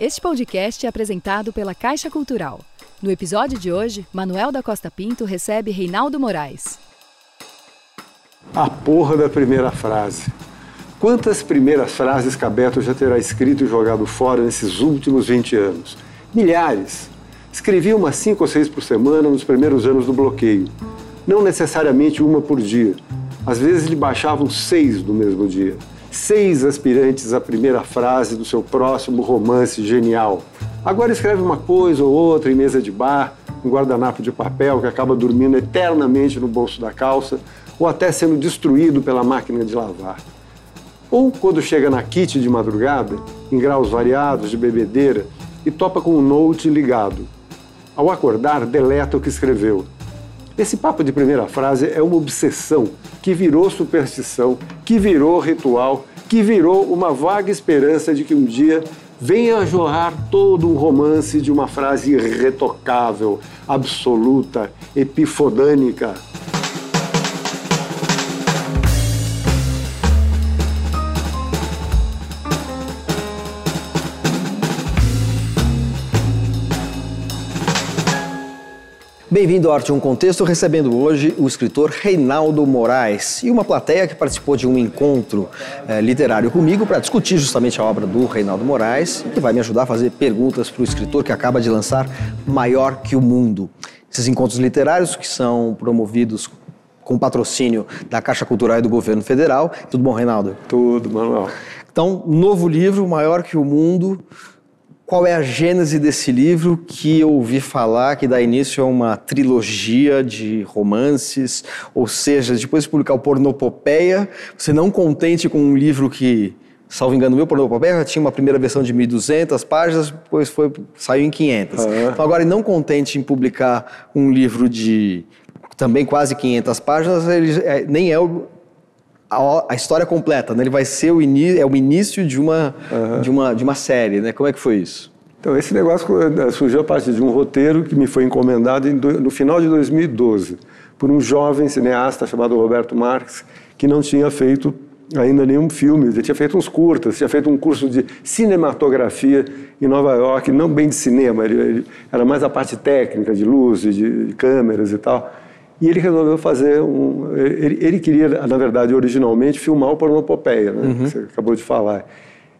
Este podcast é apresentado pela Caixa Cultural. No episódio de hoje, Manuel da Costa Pinto recebe Reinaldo Moraes. A porra da primeira frase. Quantas primeiras frases Cabeto já terá escrito e jogado fora nesses últimos 20 anos? Milhares. Escrevia umas cinco ou seis por semana nos primeiros anos do bloqueio. Não necessariamente uma por dia. Às vezes lhe baixavam seis no mesmo dia. Seis aspirantes à primeira frase do seu próximo romance genial. Agora escreve uma coisa ou outra em mesa de bar, um guardanapo de papel que acaba dormindo eternamente no bolso da calça ou até sendo destruído pela máquina de lavar. Ou quando chega na kit de madrugada, em graus variados de bebedeira, e topa com o note ligado. Ao acordar, deleta o que escreveu. Esse papo de primeira frase é uma obsessão que virou superstição, que virou ritual, que virou uma vaga esperança de que um dia venha a jorrar todo um romance de uma frase irretocável, absoluta, epifodânica. Bem-vindo ao Arte um Contexto, recebendo hoje o escritor Reinaldo Moraes e uma plateia que participou de um encontro eh, literário comigo para discutir justamente a obra do Reinaldo Moraes e que vai me ajudar a fazer perguntas para o escritor que acaba de lançar Maior que o Mundo. Esses encontros literários que são promovidos com patrocínio da Caixa Cultural e do Governo Federal. Tudo bom, Reinaldo? Tudo, Manuel. Então, novo livro, Maior que o Mundo, qual é a gênese desse livro que eu ouvi falar que dá início a uma trilogia de romances, ou seja, depois de publicar o Pornopopeia, você não contente com um livro que, salvo engano meu, Pornopopeia tinha uma primeira versão de 1.200 páginas, depois foi, saiu em 500. Uhum. Então agora, não contente em publicar um livro de também quase 500 páginas, ele é, nem é o a, a, história completa, né? Ele vai ser o, é o início de uma, uhum. de, uma, de uma série, né? Como é que foi isso? Então, esse negócio eh, surgiu a partir de um roteiro que me foi encomendado no final de 2012 por um jovem cineasta chamado Roberto Marques, que não tinha feito ainda nenhum filme, ele tinha feito uns curtas, tinha feito um curso de cinematografia em Nova York, não bem de cinema, ele, ele era mais a parte técnica, de luz, de, de câmeras e tal. E ele resolveu fazer um. Ele, ele, queria, na verdade, originalmente, filmar o Pornopopeia, né, uhum. que você acabou de falar.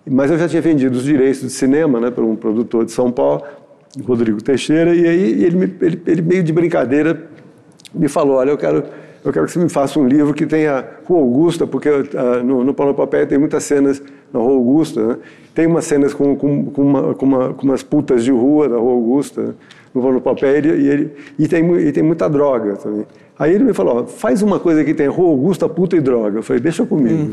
Mas eu já tinha vendido os direitos de cinema né, para um produtor de São Paulo, Rodrigo Teixeira, e aí ele, ele, ele meio de brincadeira me falou: Olha, eu quero, eu quero que você me faça um livro que tenha Rua Augusta, porque uh, no, no Pornopopeia tem muitas cenas na Rua Augusta, né? tem umas cenas com, com, com, uma, com, uma, com umas putas de rua da Rua Augusta. Né? no, no papel e, ele, e, tem, e tem muita droga também. Aí ele me falou, faz uma coisa que tem rua Augusta, puta e droga. Eu falei, deixa comigo.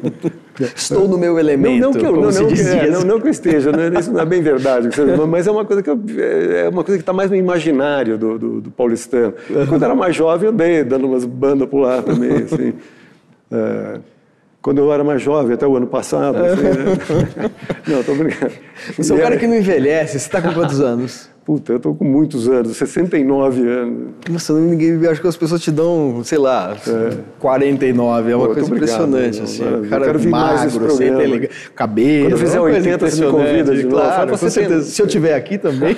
Estou no meu elemento, não, não que eu, não, não, que, é, não, não, que eu esteja, não, isso não é bem verdade, mas é uma coisa que eu, é uma coisa que está mais no imaginário do, do, do paulistano. Quando eu era mais jovem, eu andei dando umas bandas por lá também, assim. É, quando eu era mais jovem, até o ano passado. Assim, né? Não, estou brincando. Você é um cara que não envelhece, você está com quantos anos? Puta, eu tô com muitos anos, 69 anos. Nossa, ninguém, acho que as pessoas te dão, sei lá, é. 49, é uma Pô, coisa impressionante, assim. O cara quero magro, sem ter cabelo. Quando eu fizer 80, você me convida de claro, novo. Com certeza. Se eu tiver aqui também,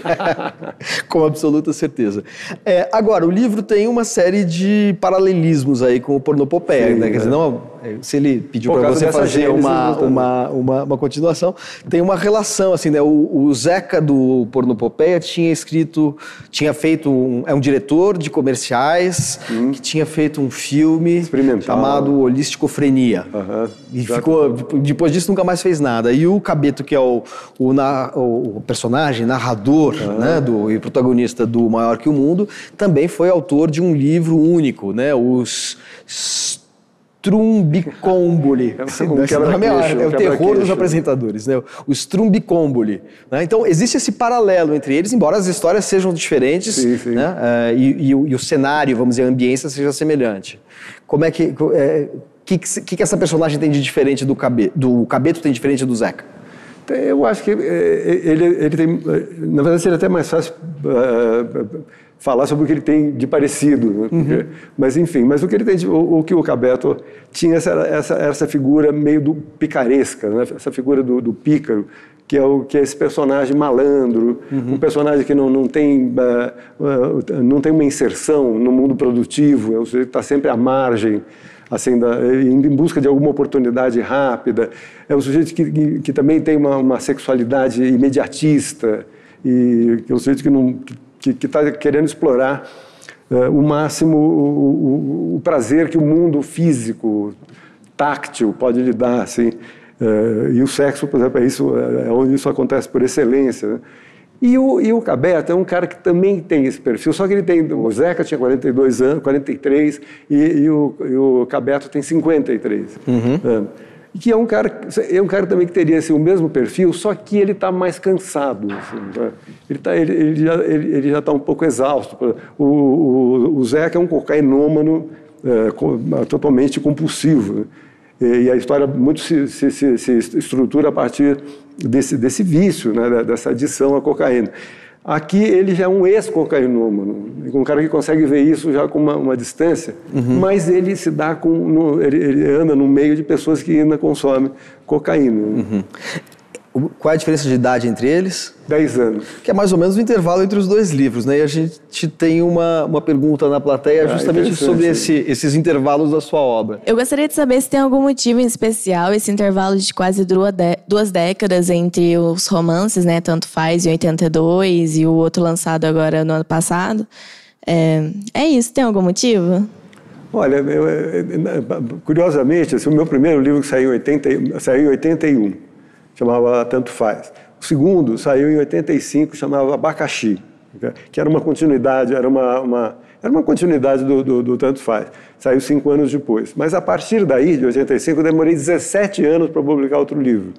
com absoluta certeza. É, agora, o livro tem uma série de paralelismos aí com o Pornopopeia, Sim, né? Quer dizer, é. não, se ele pediu para você fazer uma, uma, uma, uma, continuação, tem uma relação, assim, né? O, o Zeca do Pornopopeia tinha escrito, tinha feito um, é um diretor de comerciais hum. que tinha feito um filme chamado Holisticofrenia. Uhum. E ficou, depois disso nunca mais fez nada. E o Cabeto, que é o, o, na, o personagem, narrador uhum. né, do, e protagonista do Maior que o Mundo, também foi autor de um livro único, né? Os Strumbicomboli. É, é, o terror dos apresentadores, né? O Strumbicomboli. Né? Então, existe esse paralelo entre eles, embora as histórias sejam diferentes sim, sim. Né? Uh, e, e, o, e, o, cenário, vamos dizer, a ambiência seja semelhante. Como é que... É, que, que, que essa personagem tem de diferente do Cabeto? Do Cabeto tem diferente do Zeca? Eu acho que é, ele, ele tem... Na verdade, seria até mais fácil... Uh, falar sobre o que ele tem de parecido. Né? Uhum. Mas, enfim, mas o que ele tem de, o, o, que o Cabeto tinha essa, essa, essa figura meio do picaresca, né? essa figura do, do pícaro, que é, o, que é esse personagem malandro, uhum. um personagem que não, não, tem, uh, uh, não tem uma inserção no mundo produtivo, é o sujeito que está sempre à margem, assim, da, indo em busca de alguma oportunidade rápida. É um sujeito que, que, que também tem uma, uma, sexualidade imediatista, e que é um sujeito que está querendo explorar uh, o máximo o, o, o, prazer que o mundo físico, táctil, pode lhe dar. Assim. Uh, e o sexo, por exemplo, é, isso, é onde isso acontece por excelência. Né? E o, e o Cabeto é um cara que também tem esse perfil, só que ele tem. O Zeca tinha 42 anos, 43, e, e, o, e o Cabeto tem 53 uhum. anos. Que é um cara, é um cara também que teria assim, o mesmo perfil, só que ele está mais cansado. Assim, né? ele, tá, ele, ele, já ele, ele já está um pouco exausto. O, o, o Zeca é um cocainômano é, totalmente compulsivo. Né? E a história muito se, se, se, se estrutura a partir desse, desse vício, né, dessa adição à cocaína. Aqui ele já é um ex-cocainômano, um cara que consegue ver isso já com uma, uma distância, uhum. mas ele se dá com, no, ele, ele, anda no meio de pessoas que ainda consomem cocaína. Uhum. Qual é a diferença de idade entre eles? Dez anos. Que é mais ou menos o intervalo entre os dois livros, né? E a gente tem uma, uma pergunta na plateia ah, justamente sobre esse, esses intervalos da sua obra. Eu gostaria de saber se tem algum motivo em especial esse intervalo de quase duas décadas entre os romances, né? Tanto Faz, em 82, e o outro lançado agora no ano passado. É, é isso, tem algum motivo? Olha, eu, curiosamente, assim, o meu primeiro livro que saiu em, 80, saiu em 81 chamava Tanto Faz. O segundo saiu em 85, chamava Abacaxi, que era uma continuidade, era uma, uma era uma continuidade do, do, do, Tanto Faz. Saiu cinco anos depois. Mas a partir daí, de 85, eu demorei 17 anos para publicar outro livro.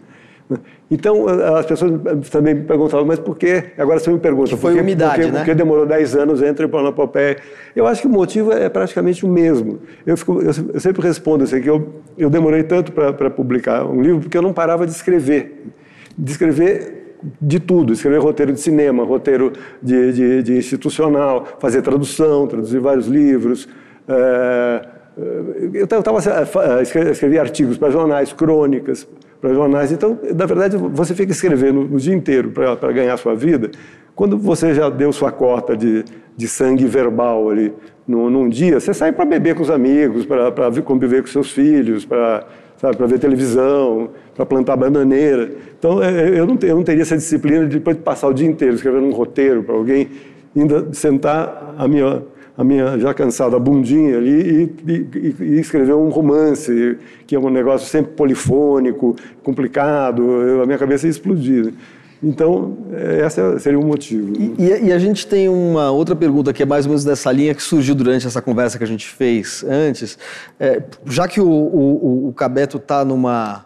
Então, as pessoas também me perguntavam, mas por que? Agora você me pergunta, que foi por que, umidade, por que, né? por que demorou 10 anos entre o Panapopeia? Eu acho que o motivo é praticamente o mesmo. Eu, fico, eu, eu sempre respondo assim, que eu, eu demorei tanto para publicar um livro porque eu não parava de escrever. De escrever de tudo, escrever roteiro de cinema, roteiro de, de, de institucional, fazer tradução, traduzir vários livros. É, eu estava escrevi artigos para jornais, crônicas, para jornais. Então, na verdade, você fica escrevendo o dia inteiro para ganhar sua vida. Quando você já deu sua cota de, de sangue verbal ali num, num dia, você sai para beber com os amigos, para conviver com seus filhos, para para ver televisão, para plantar bananeira. Então, é, é, eu não, eu não teria essa disciplina de depois de passar o dia inteiro escrevendo um roteiro para alguém, ainda sentar a minha a minha já cansada bundinha ali e, e, e, escrever um romance, que é um negócio sempre polifônico, complicado, eu, a minha cabeça ia explodir. Então, esse seria o motivo. E, e, a gente tem uma outra pergunta que é mais ou menos dessa linha que surgiu durante essa conversa que a gente fez antes. É, já que o, o, o Cabeto está numa.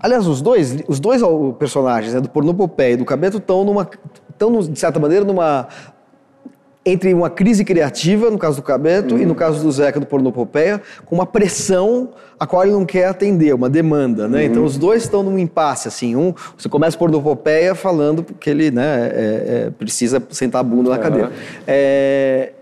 Aliás, os dois, os dois personagens, né, do Pornopopeia e do Cabeto, estão numa. Estão, de certa maneira, numa entre uma crise criativa, no caso do Cabeto, uhum. e no caso do Zeca do Pornopopeia, com uma pressão a qual ele não quer atender, uma demanda, né? Uhum. Então os dois estão num impasse, assim. Um, você começa por Pornopopeia falando que ele né, é, é, precisa sentar a bunda na uhum. cadeira. É,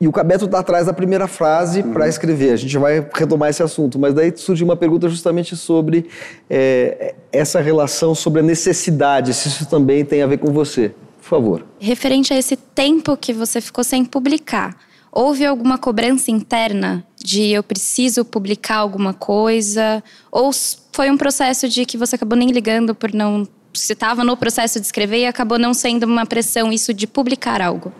e o Cabeto está atrás da primeira frase uhum. para escrever. A gente vai retomar esse assunto, mas daí surgiu uma pergunta justamente sobre é, essa relação, sobre a necessidade, se isso também tem a ver com você. Por favor. Referente a esse tempo que você ficou sem publicar, houve alguma cobrança interna de eu preciso publicar alguma coisa? Ou foi um processo de que você acabou nem ligando por não. Você estava no processo de escrever e acabou não sendo uma pressão isso de publicar algo?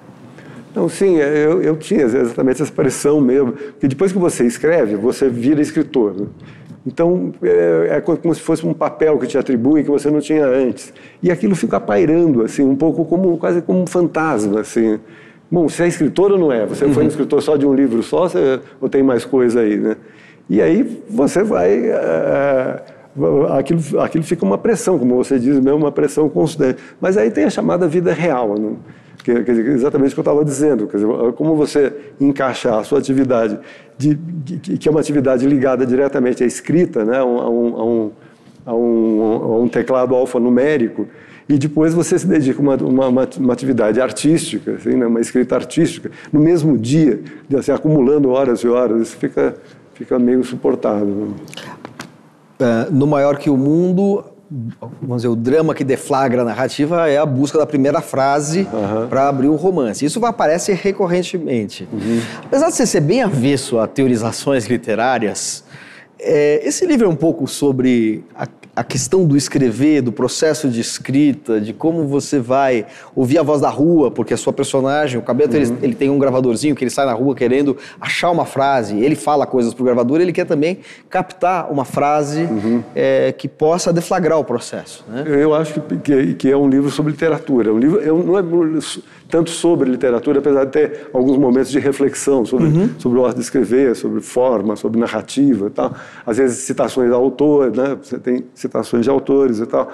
Não, sim, eu, eu tinha exatamente essa pressão mesmo. Porque depois que você escreve, você vira escritor. Né? Então, é, é, como se fosse um papel que te atribuem que você não tinha antes. E aquilo fica pairando, assim, um pouco como, quase como um fantasma, assim. Bom, você é escritor ou não é? Você uhum. foi um escritor só de um livro só você, ou tem mais coisa aí, né? E aí você vai... É, aquilo, aquilo fica uma pressão, como você diz mesmo, uma pressão constante. Mas aí tem a chamada vida real, né? Que, quer dizer, exatamente o que eu estava dizendo. Quer dizer, como você encaixar a sua atividade, de, que é uma atividade ligada diretamente à escrita, né, a, um, a, um, a, um, a um teclado alfanumérico, e depois você se dedica a uma, uma, uma, atividade artística, assim, né, uma escrita artística, no mesmo dia, assim, acumulando horas e horas, isso fica, fica meio insuportável. Né? É, no Maior que o Mundo, vamos dizer, o drama que deflagra a narrativa é a busca da primeira frase uhum. para abrir um romance. Isso aparece recorrentemente. Uhum. Apesar de você ser bem avesso a teorizações literárias, é, esse livro é um pouco sobre a a questão do escrever, do processo de escrita, de como você vai ouvir a voz da rua, porque a sua personagem, o Cabeto, uhum. ele, ele, tem um gravadorzinho que ele sai na rua querendo achar uma frase, ele fala coisas pro gravador, ele quer também captar uma frase uhum. é, que possa deflagrar o processo. Né? Eu acho que, que, que, é um livro sobre literatura. Um livro, não é tanto sobre literatura, apesar de ter alguns momentos de reflexão sobre, uhum. sobre o arte de escrever, sobre forma, sobre narrativa e tal. Às vezes citações de autor, né? Você tem citações de autores e tal.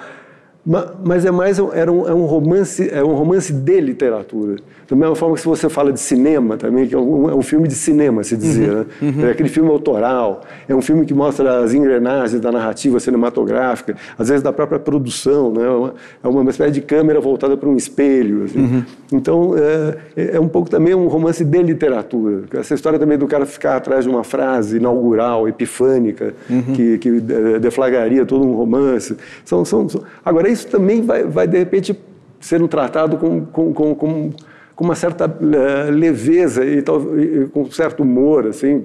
Mas é mais era um, é um romance é um romance de literatura da mesma forma que se você fala de cinema também que é um, é um filme de cinema se dizia uhum, né? uhum. é aquele filme autoral é um filme que mostra as engrenagens da narrativa cinematográfica às vezes da própria produção né é uma, é uma espécie de câmera voltada para um espelho assim. uhum. então é, é um pouco também um romance de literatura essa história também do cara ficar atrás de uma frase inaugural epifânica uhum. que, que é, deflagraria todo um romance são, são, são agora isso também vai, vai de repente, sendo tratado com, com, com, com com uma certa uh, leveza e, tal, e, com um certo humor, assim,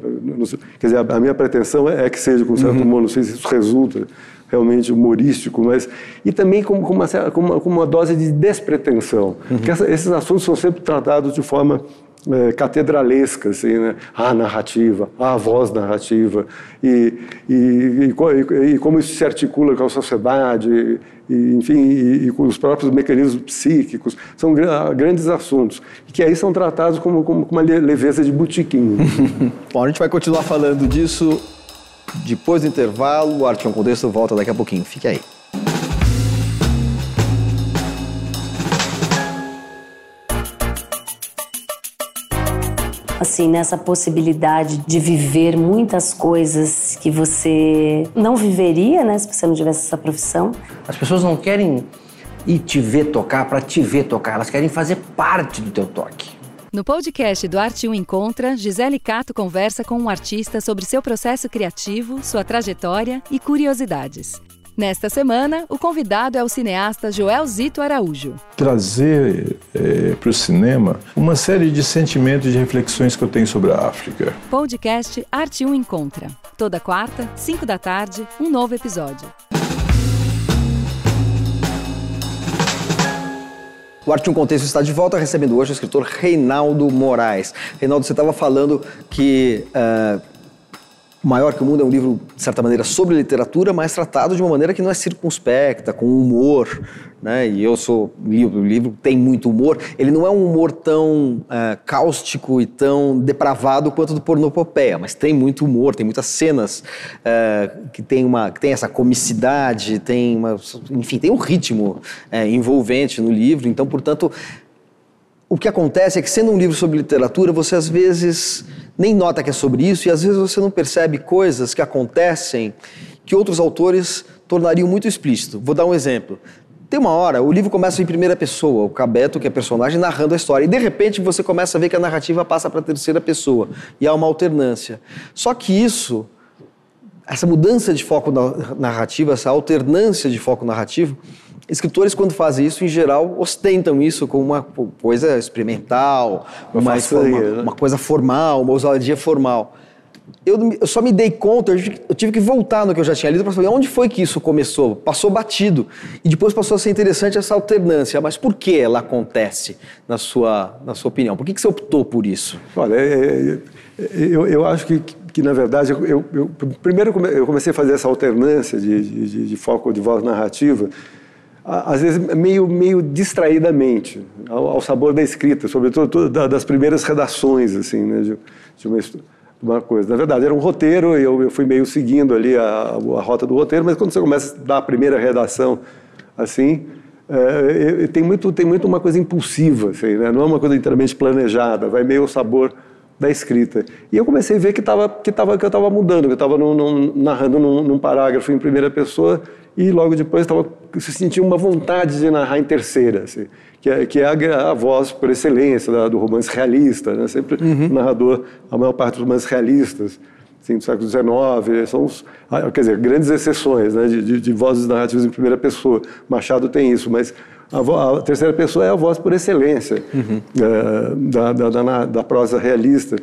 quer dizer, a, a, minha pretensão é que seja com um certo uhum. humor, não sei se isso resulta realmente humorístico, mas e também com, com, uma, com, uma, com uma dose de despretensão, uhum. porque essa, esses assuntos são sempre tratados de forma é, catedralesca, assim, né? a narrativa, a voz narrativa, e, e, e, e, como isso se articula com a sociedade, enfim, e, com os próprios mecanismos psíquicos, são grandes assuntos, que aí são tratados como uma leveza de botiquim. Bom, a gente vai continuar falando disso depois do intervalo, o Arte um Contexto volta daqui a pouquinho, fique aí. Assim, nessa possibilidade de viver muitas coisas que você não viveria, né, se você não tivesse essa profissão. As pessoas não querem ir te ver tocar para te ver tocar, elas querem fazer parte do teu toque. No podcast do Arte 1 Encontra, Gisele Cato conversa com um artista sobre seu processo criativo, sua trajetória e curiosidades. Nesta semana, o convidado é o cineasta Joel Zito Araújo. Trazer é, para o cinema uma série de sentimentos e reflexões que eu tenho sobre a África. Podcast Arte 1 Encontra. Toda quarta, 5 da tarde, um novo episódio. O Arte um Contexto está de volta, recebendo hoje o escritor Reinaldo Moraes. Reinaldo, você estava falando que uh, Maior que o Mundo é um livro, de certa maneira, sobre literatura, mas tratado de uma maneira que não é circunspecta, com humor, né? E eu sou... O livro tem muito humor. Ele não é um humor tão uh, cáustico e tão depravado quanto do Pornopopeia, mas tem muito humor, tem muitas cenas uh, que tem, uma, que tem essa comicidade, tem uma... Enfim, tem um ritmo uh, envolvente no livro. Então, portanto, o que acontece é que, sendo um livro sobre literatura, você às vezes nem nota que é sobre isso e às vezes você não percebe coisas que acontecem que outros autores tornariam muito explícito. Vou dar um exemplo. Tem uma hora, o livro começa em primeira pessoa, o Cabeto, que é personagem, narrando a história. E de repente você começa a ver que a narrativa passa para a terceira pessoa. E há uma alternância. Só que isso, essa mudança de foco narrativo, essa alternância de foco narrativo, Escritores, quando fazem isso, em geral, ostentam isso como uma coisa experimental, uma, uma, façanha, uma, né? uma coisa formal, uma ousadia formal. Eu, eu, só me dei conta, eu tive que voltar no que eu já tinha lido para saber onde foi que isso começou. Passou batido. E depois passou a ser interessante essa alternância. Mas por que ela acontece, na sua, na sua opinião? Por que, que você optou por isso? Olha, é, é, é eu, eu acho que, que, na verdade, eu, eu, primeiro eu comecei a fazer essa alternância de, de, de foco de voz narrativa às vezes meio, meio distraidamente, ao, ao sabor da escrita, sobretudo das primeiras redações, assim, né, de, de, uma, uma, coisa. Na verdade, era um roteiro, e eu, eu fui meio seguindo ali a, a, rota do roteiro, mas quando você começa a dar a primeira redação, assim, é, tem, muito, tem muito uma coisa impulsiva, assim, né, não é uma coisa inteiramente planejada, vai meio ao sabor da escrita. E eu comecei a ver que, tava, que, tava, que eu estava mudando, que eu estava narrando num, num parágrafo em primeira pessoa e logo depois estava se sentia uma vontade de narrar em terceira, assim, que é, que é a, a, voz por excelência da, do romance realista, né? sempre uhum. o narrador, a maior parte dos romances realistas, assim, do século XIX, são os, ah, quer dizer, grandes exceções né, de, de, de vozes narrativas em primeira pessoa. Machado tem isso, mas a, a terceira pessoa é a voz por excelência uhum. é, da, da, da, da, prosa realista.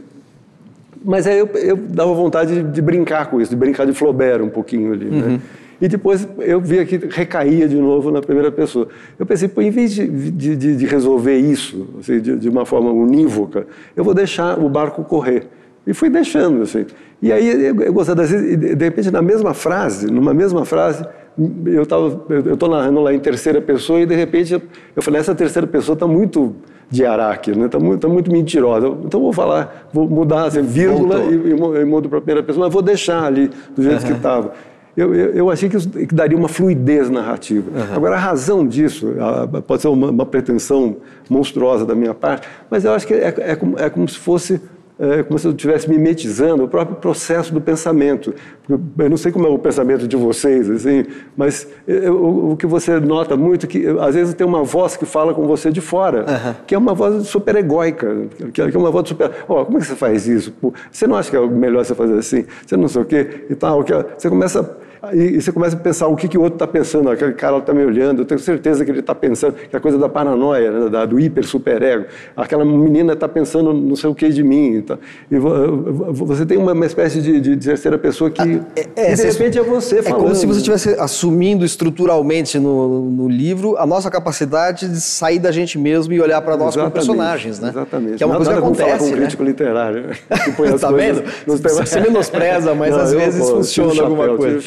Mas aí eu, eu dava vontade de, de, brincar com isso, de brincar de Flaubert um pouquinho ali. Né? Uhum. Né? E depois eu via que recaía de novo na primeira pessoa. Eu pensei, pô, em vez de, de, de resolver isso assim, de, de, uma forma unívoca, eu vou deixar o barco correr. E fui deixando, assim. E aí eu, eu gostava, de repente, na mesma frase, numa mesma frase, eu estava eu estou narrando lá em terceira pessoa e de repente eu, eu falei essa terceira pessoa está muito de araque, né? Está muito, tá muito mentirosa. Então vou falar, vou mudar assim, vírgula e, e, mudo para a primeira pessoa, mas vou deixar ali do jeito uhum. que estava. Eu, eu, eu, achei que, isso, que daria uma fluidez narrativa. Uhum. Agora, a razão disso, a, pode ser uma, uma, pretensão monstruosa da minha parte, mas eu acho que é, é, como, é como se fosse é como se eu estivesse mimetizando o próprio processo do pensamento. Eu não sei como é o pensamento de vocês, assim, mas eu, o que você nota muito é que às vezes tem uma voz que fala com você de fora, uhum. que é uma voz super egóica, que é uma voz super. Oh, como é que você faz isso? Você não acha que é melhor você fazer assim? Você não sei o quê e tal. Que você começa e, você começa a pensar o que, que o outro está pensando, aquele cara está me olhando, eu tenho certeza que ele está pensando, que é a coisa da paranoia, né, da, do hiper superego, aquela menina está pensando não sei o que de mim. Tá? E você tem uma, uma espécie de, de, terceira pessoa que, ah, é, é, de repente é você falando. É como se você estivesse assumindo estruturalmente no, no livro a nossa capacidade de sair da gente mesmo e olhar para nós como personagens, né? Exatamente. Que é uma Nada coisa que acontece, falar com um né? crítico literário. Está vendo? Você menospreza, mas não, às vezes pô, funciona alguma coisa.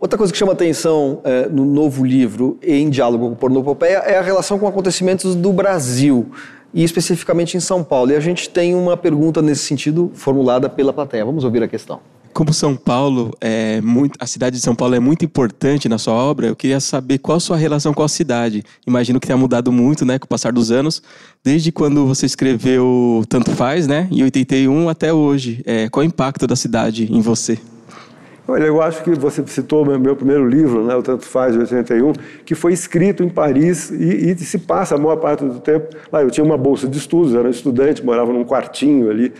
Outra coisa que chama atenção é, no novo livro, em diálogo com Pornopopeia, é a relação com acontecimentos do Brasil e especificamente em São Paulo. E a gente tem uma pergunta nesse sentido formulada pela plateia. Vamos ouvir a questão. Como São Paulo é muito, a cidade de São Paulo é muito importante na sua obra, eu queria saber qual a sua relação com a cidade. Imagino que tenha mudado muito, né, com o passar dos anos, desde quando você escreveu Tanto Faz, né, em 81 até hoje. É, qual o impacto da cidade em você? Olha, eu acho que você citou meu, meu primeiro livro, né, o Tanto Faz, de 81, que foi escrito em Paris e, e, se passa a maior parte do tempo lá. Eu tinha uma bolsa de estudos, era um estudante, morava num quartinho ali,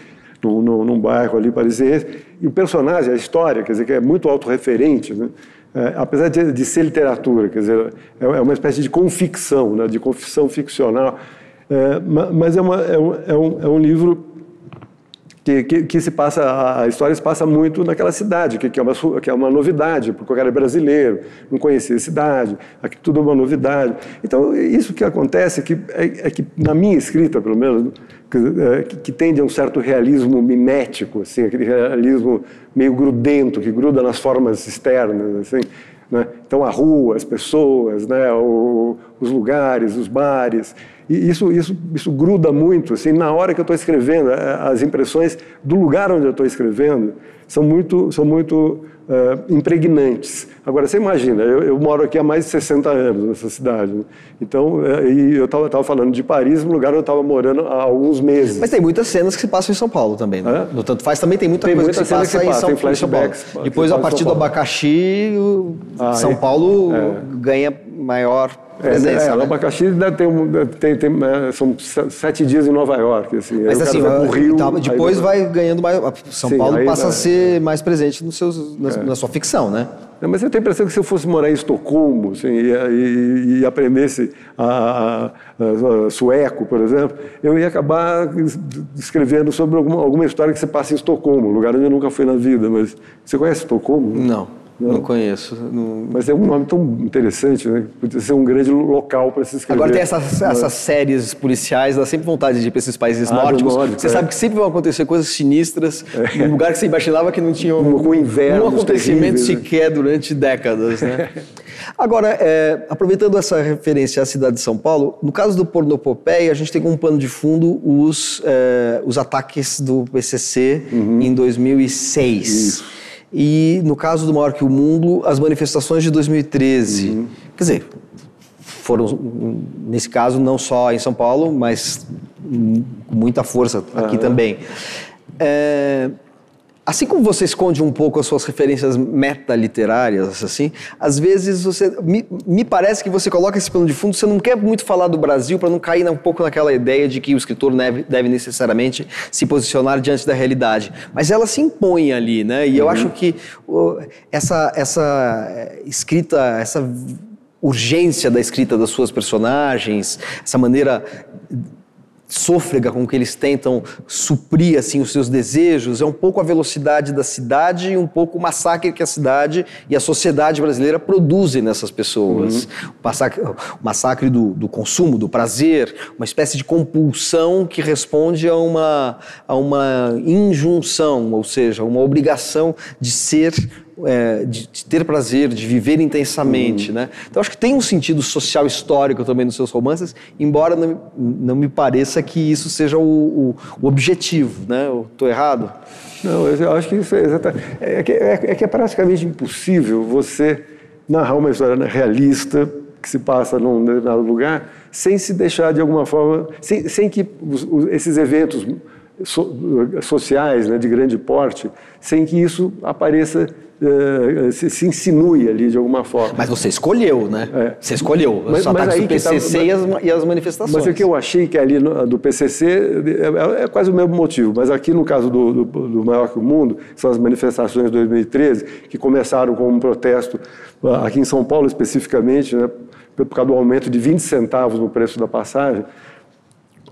num, num, num bairro ali parisiense. E o personagem, a história, quer dizer, que é muito autorreferente, né? É, apesar de, de, ser literatura, quer dizer, é, é uma espécie de conficção, né, de confissão ficcional, é, mas é, uma, é, um, é, um, é um livro que, que, que, se passa, a história se passa muito naquela cidade, que, que, é, uma, que é uma novidade, porque o cara é brasileiro, não conhecia a cidade, aqui tudo é uma novidade. Então, isso que acontece é que, é, é que na minha escrita, pelo menos, é, que, que, tende a um certo realismo mimético, assim, aquele realismo meio grudento, que gruda nas formas externas, assim, né? Então, a rua, as pessoas, né? o, os lugares, os bares. E isso, isso, isso gruda muito. Assim, na hora que eu estou escrevendo, as impressões do lugar onde eu estou escrevendo são muito, são muito uh, impregnantes. Agora, você imagina, eu, eu, moro aqui há mais de 60 anos nessa cidade. Né? Então, e eu estava falando de Paris, um lugar onde eu estava morando há alguns meses. Mas tem muitas cenas que se passam em São Paulo também. Né? No Tanto Faz também tem muita tem coisa muita que se passa, que passa em São, tem flashbacks, Paulo. Depois, a partir do abacaxi, ah, São Paulo é. ganha maior é, presença. É, é, né? abacaxi tem, tem, tem, é, são sete dias em Nova York. Assim, Mas assim, Rio, tá, depois vai, vai, ganhando mais. São sim, Paulo passa a ser mais presente nos seus, na, é. na sua ficção, né? mas eu tenho a impressão que se eu fosse morar em Estocolmo assim, e, e, e, aprendesse a, a, a, sueco, por exemplo, eu ia acabar escrevendo sobre alguma, alguma história que se passa em Estocolmo, lugar onde eu nunca fui na vida. Mas você conhece Estocolmo? Não. Não, não conheço. Não... Mas é um nome tão interessante, né? Podia ser um grande local para se escrever. Agora tem essas, essas séries policiais, dá sempre vontade de ir para esses países ah, nórdicos. Nórdico, você é. sabe que sempre vão acontecer coisas sinistras, é. num lugar que você imaginava que não tinha um, um, inverno, um acontecimento sequer durante décadas. Né? Agora, é, aproveitando essa referência à cidade de São Paulo, no caso do Pornopopeia, a gente tem como pano de fundo os, é, os ataques do PCC uhum. em 2006. Isso. E no caso do Maior que o Mundo, as manifestações de 2013. Uhum. Quer dizer, foram, nesse caso, não só em São Paulo, mas com muita força aqui uhum. também. É, assim como você esconde um pouco as suas referências metaliterárias, assim, às vezes você me, me parece que você coloca esse plano de fundo, você não quer muito falar do Brasil para não cair um pouco naquela ideia de que o escritor deve, deve necessariamente se posicionar diante da realidade, mas ela se impõe ali, né? E eu Uhum. acho que o, essa essa eh, escrita, essa urgência da escrita das suas personagens, essa maneira sôfrega com que eles tentam suprir assim os seus desejos é um pouco a velocidade da cidade e um pouco o massacre que a cidade e a sociedade brasileira produzem nessas pessoas. O massacre, o massacre do, do consumo, do prazer, uma espécie de compulsão que responde a uma, a uma injunção, ou seja, uma obrigação de ser é, de, de ter prazer, de viver intensamente, né? Então acho que tem um sentido social histórico também nos seus romances, embora não, não me pareça que isso seja o, o, o objetivo, né? Eu tô errado? Não, eu acho que isso é exatamente. É que é, é que é praticamente impossível você narrar uma história realista que se passa num determinado lugar sem se deixar de alguma forma, sem, sem que os, os, esses eventos so, sociais né, de grande porte, sem que isso apareça Uh, se, se, insinue ali de alguma forma. Mas você escolheu, né? É. Você escolheu os mas, ataques mas do PCC tá, e, as, e, as, manifestações. Mas o que eu achei que ali no, do PCC é, é, quase o mesmo motivo. Mas aqui no caso do, do, do, Maior que o Mundo, são as manifestações de 2013, que começaram com um protesto, aqui em São Paulo especificamente, né, por causa do aumento de 20 centavos no preço da passagem.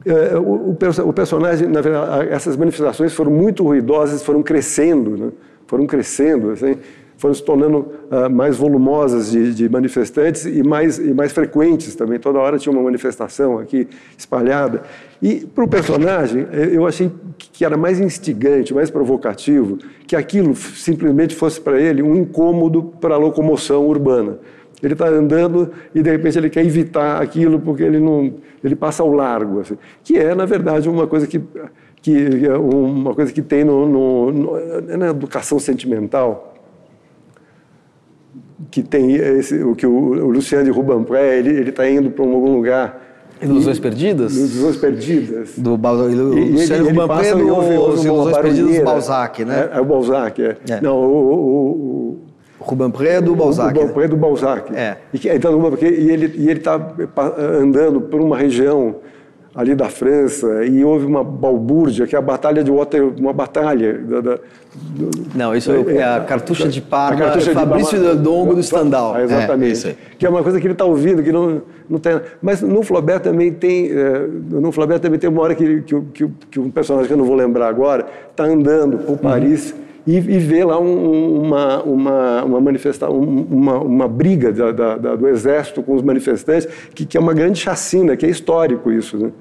É, o, o, personagem, na verdade, essas manifestações foram muito ruidosas, foram crescendo, né? foram crescendo, assim, foram se tornando uh, mais volumosas de, de, manifestantes e mais, e mais frequentes também. Toda hora tinha uma manifestação aqui espalhada. E para o personagem, eu achei que era mais instigante, mais provocativo, que aquilo simplesmente fosse para ele um incômodo para a locomoção urbana. Ele está andando e de repente ele quer evitar aquilo porque ele não, ele passa ao largo, assim, que é na verdade uma coisa que que é uma coisa que tem no, no, no, na educação sentimental, que tem esse, o que o, o Luciano de Rubempré, ele está indo para algum lugar Ilusões Perdidas? Ilusões Perdidas. Do Balzac. Luciano Rubempré do Ilusões Perdidas do Balzac, né? É, é o Balzac, é. é. Não, o, o, o Rubempré do Balzac. O Rubempré do Balzac. É. E, então, e ele está andando por uma região ali da França e houve uma balbúrdia que é a batalha de Waterloo, uma batalha da, da, Não, isso é, é a cartucha de Parma, cartucha Fabrício de Dongo do Stendhal. Ah, exatamente. É, que é uma coisa que ele está ouvindo, que não, não tem. Mas no Flaubert também tem, é, no Flaubert também tem uma hora que, que, que, que um personagem que eu não vou lembrar agora está andando por Paris. Uhum. E, e vê lá um, uma, uma, uma manifestação, uma, uma briga da, da, da, do exército com os manifestantes, que, que é uma grande chacina, que é histórico isso. Né?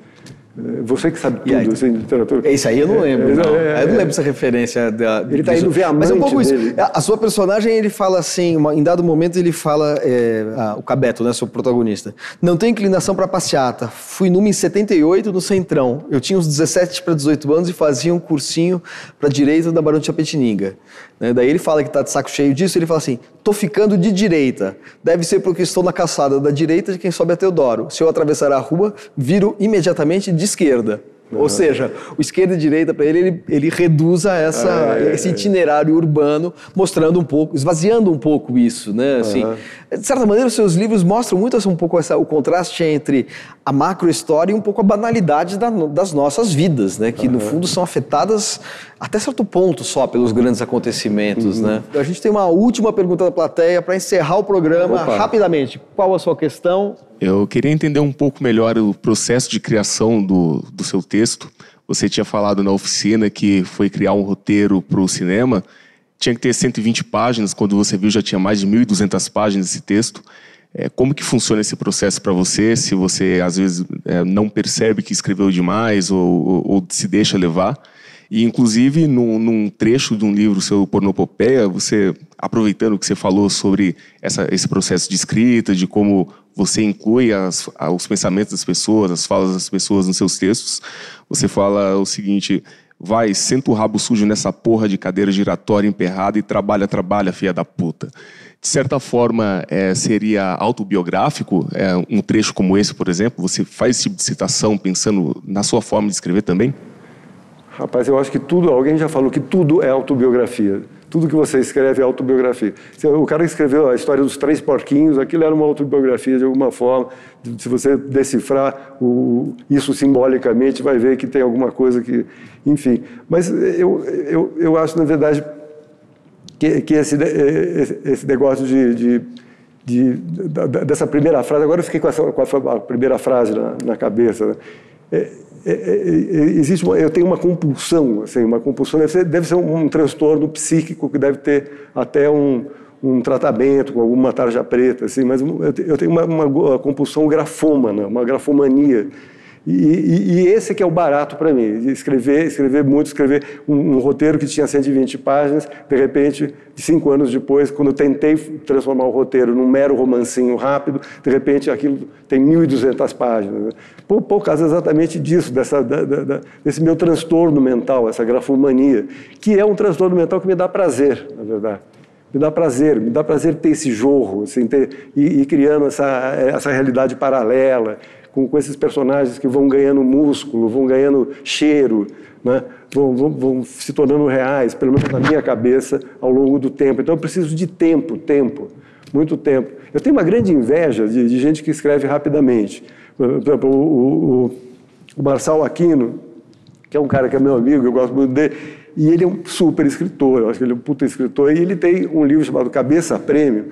Você que sabe tudo aí, assim, de literatura. Isso aí eu não lembro. É, não. É, eu não lembro essa referência. Da, ele está indo ver a Mas é um pouco dele. isso. A sua personagem, ele fala assim, uma, em dado momento ele fala, é, ah, o Cabeto, né, seu protagonista. Não tem inclinação para passeata. Fui numa em 78 no Centrão. Eu tinha uns 17 para 18 anos e fazia um cursinho para direita da Barão de Chapetininga. Né? Daí ele fala que está de saco cheio disso, ele fala assim, tô ficando de direita. Deve ser porque estou na calçada da direita de quem sobe a Teodoro. Se eu atravessar a rua, viro imediatamente de esquerda. Uhum. Ou seja, o esquerda e direita para ele, ele, ele reduz a essa, é, esse itinerário urbano, mostrando um pouco, esvaziando um pouco isso, né? Assim, uhum. De certa maneira, os seus livros mostram muito assim, um pouco essa, o contraste entre a macro história e um pouco a banalidade da, das nossas vidas, né? Que uhum. no fundo são afetadas até certo ponto só pelos grandes acontecimentos, né? A gente tem uma última pergunta da plateia para encerrar o programa Opa. rapidamente. Qual a sua questão? Eu queria entender um pouco melhor o processo de criação do, do seu texto. Você tinha falado na oficina que foi criar um roteiro para o cinema. Tinha que ter 120 páginas, quando você viu já tinha mais de 1.200 páginas esse texto. É, como que funciona esse processo para você? Se você, às vezes, é, não percebe que escreveu demais ou, ou, ou se deixa levar? E, inclusive, num, num, trecho de um livro seu, Pornopopeia, você, aproveitando que você falou sobre essa, esse processo de escrita, de como você inclui as, os pensamentos das pessoas, as falas das pessoas nos seus textos, você fala o seguinte: vai, senta o rabo sujo nessa porra de cadeira giratória emperrada e trabalha, trabalha, filha da puta. De certa forma, é, seria autobiográfico é, um trecho como esse, por exemplo? Você faz esse tipo de citação pensando na sua forma de escrever também? Rapaz, eu acho que tudo, alguém já falou que tudo é autobiografia. Tudo que você escreve é autobiografia. O cara que escreveu a história dos três porquinhos, aquilo era uma autobiografia de alguma forma. Se você decifrar o, isso simbolicamente, vai ver que tem alguma coisa que. Enfim. Mas eu, eu, eu acho, na verdade, que, que esse, esse negócio de, de, de, dessa primeira frase, agora eu fiquei com, essa, com a primeira frase na, na cabeça. Né? É, é, é, é, existe uma, eu tenho uma compulsão, assim, uma compulsão deve ser, deve ser um, transtorno psíquico que deve ter até um, um tratamento com alguma tarja preta, assim, mas eu tenho uma, uma compulsão grafômana, uma grafomania. E, e, e, esse que é o barato para mim, escrever, escrever muito, escrever um, um, roteiro que tinha 120 páginas, de repente, cinco anos depois, quando eu tentei transformar o roteiro num mero romancinho rápido, de repente aquilo tem 1.200 páginas. Por, por causa exatamente disso, dessa, da, da, desse meu transtorno mental, essa grafomania, que é um transtorno mental que me dá prazer, na verdade me dá prazer, me dá prazer ter esse jorro, assim, ter, e, e criando essa, essa realidade paralela, com, com esses personagens que vão ganhando músculo, vão ganhando cheiro, né? vão, vão, vão, se tornando reais, pelo menos na minha cabeça, ao longo do tempo. Então eu preciso de tempo, tempo, muito tempo. Eu tenho uma grande inveja de, de gente que escreve rapidamente. Por exemplo, o, o, o Marçal Aquino, que é um cara que é meu amigo, eu gosto muito dele, e ele é um super escritor, eu acho que ele é um puta escritor, e ele tem um livro chamado Cabeça Prêmio,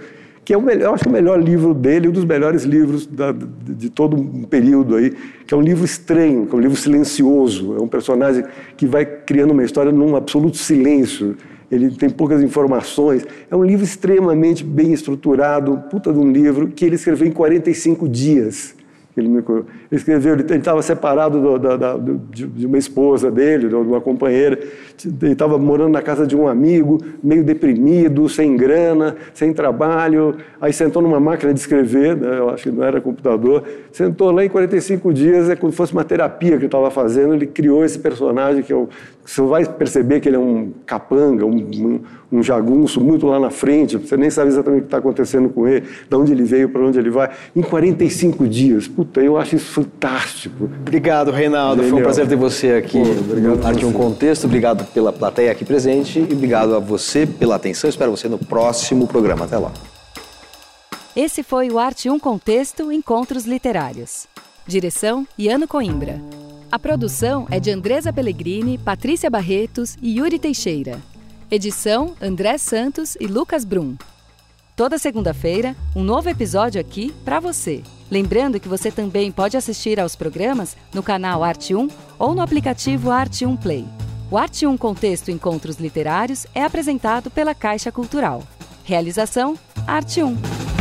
que é o melhor, acho que é o melhor livro dele, um dos melhores livros da, de, de todo um período aí, que é um livro estranho, que é um livro silencioso, é um personagem que vai criando uma história num absoluto silêncio, ele tem poucas informações, é um livro extremamente bem estruturado, puta de um livro, que ele escreveu em 45 dias. Ele, me, escreveu, ele estava separado do, da, da, de, de, uma esposa dele, de uma companheira, ele estava morando na casa de um amigo, meio deprimido, sem grana, sem trabalho, aí sentou numa máquina de escrever, né, eu acho que não era computador, sentou lá em 45 dias, é como se fosse uma terapia que ele estava fazendo, ele criou esse personagem que o, você vai perceber que ele é um capanga, um, um, um jagunço muito lá na frente, você nem sabe exatamente o que está acontecendo com ele, de onde ele veio, para onde ele vai, em 45 dias. Puta, eu acho isso fantástico. Obrigado, Reinaldo. Genial. Foi um prazer ter você aqui Pô, obrigado Arte Um Contexto. Obrigado pela plateia aqui presente e obrigado a você pela atenção. Espero você no próximo programa. Até lá. Esse foi o Arte Um Contexto Encontros Literários. Direção: Iano Coimbra. A produção é de Andresa Pellegrini, Patrícia Barretos e Yuri Teixeira. Edição: André Santos e Lucas Brum. Toda segunda-feira, um novo episódio aqui para você. Lembrando que você também pode assistir aos programas no canal Arte 1 ou no aplicativo Arte 1 Play. O Arte 1 Contexto Encontros Literários é apresentado pela Caixa Cultural. Realização Arte 1.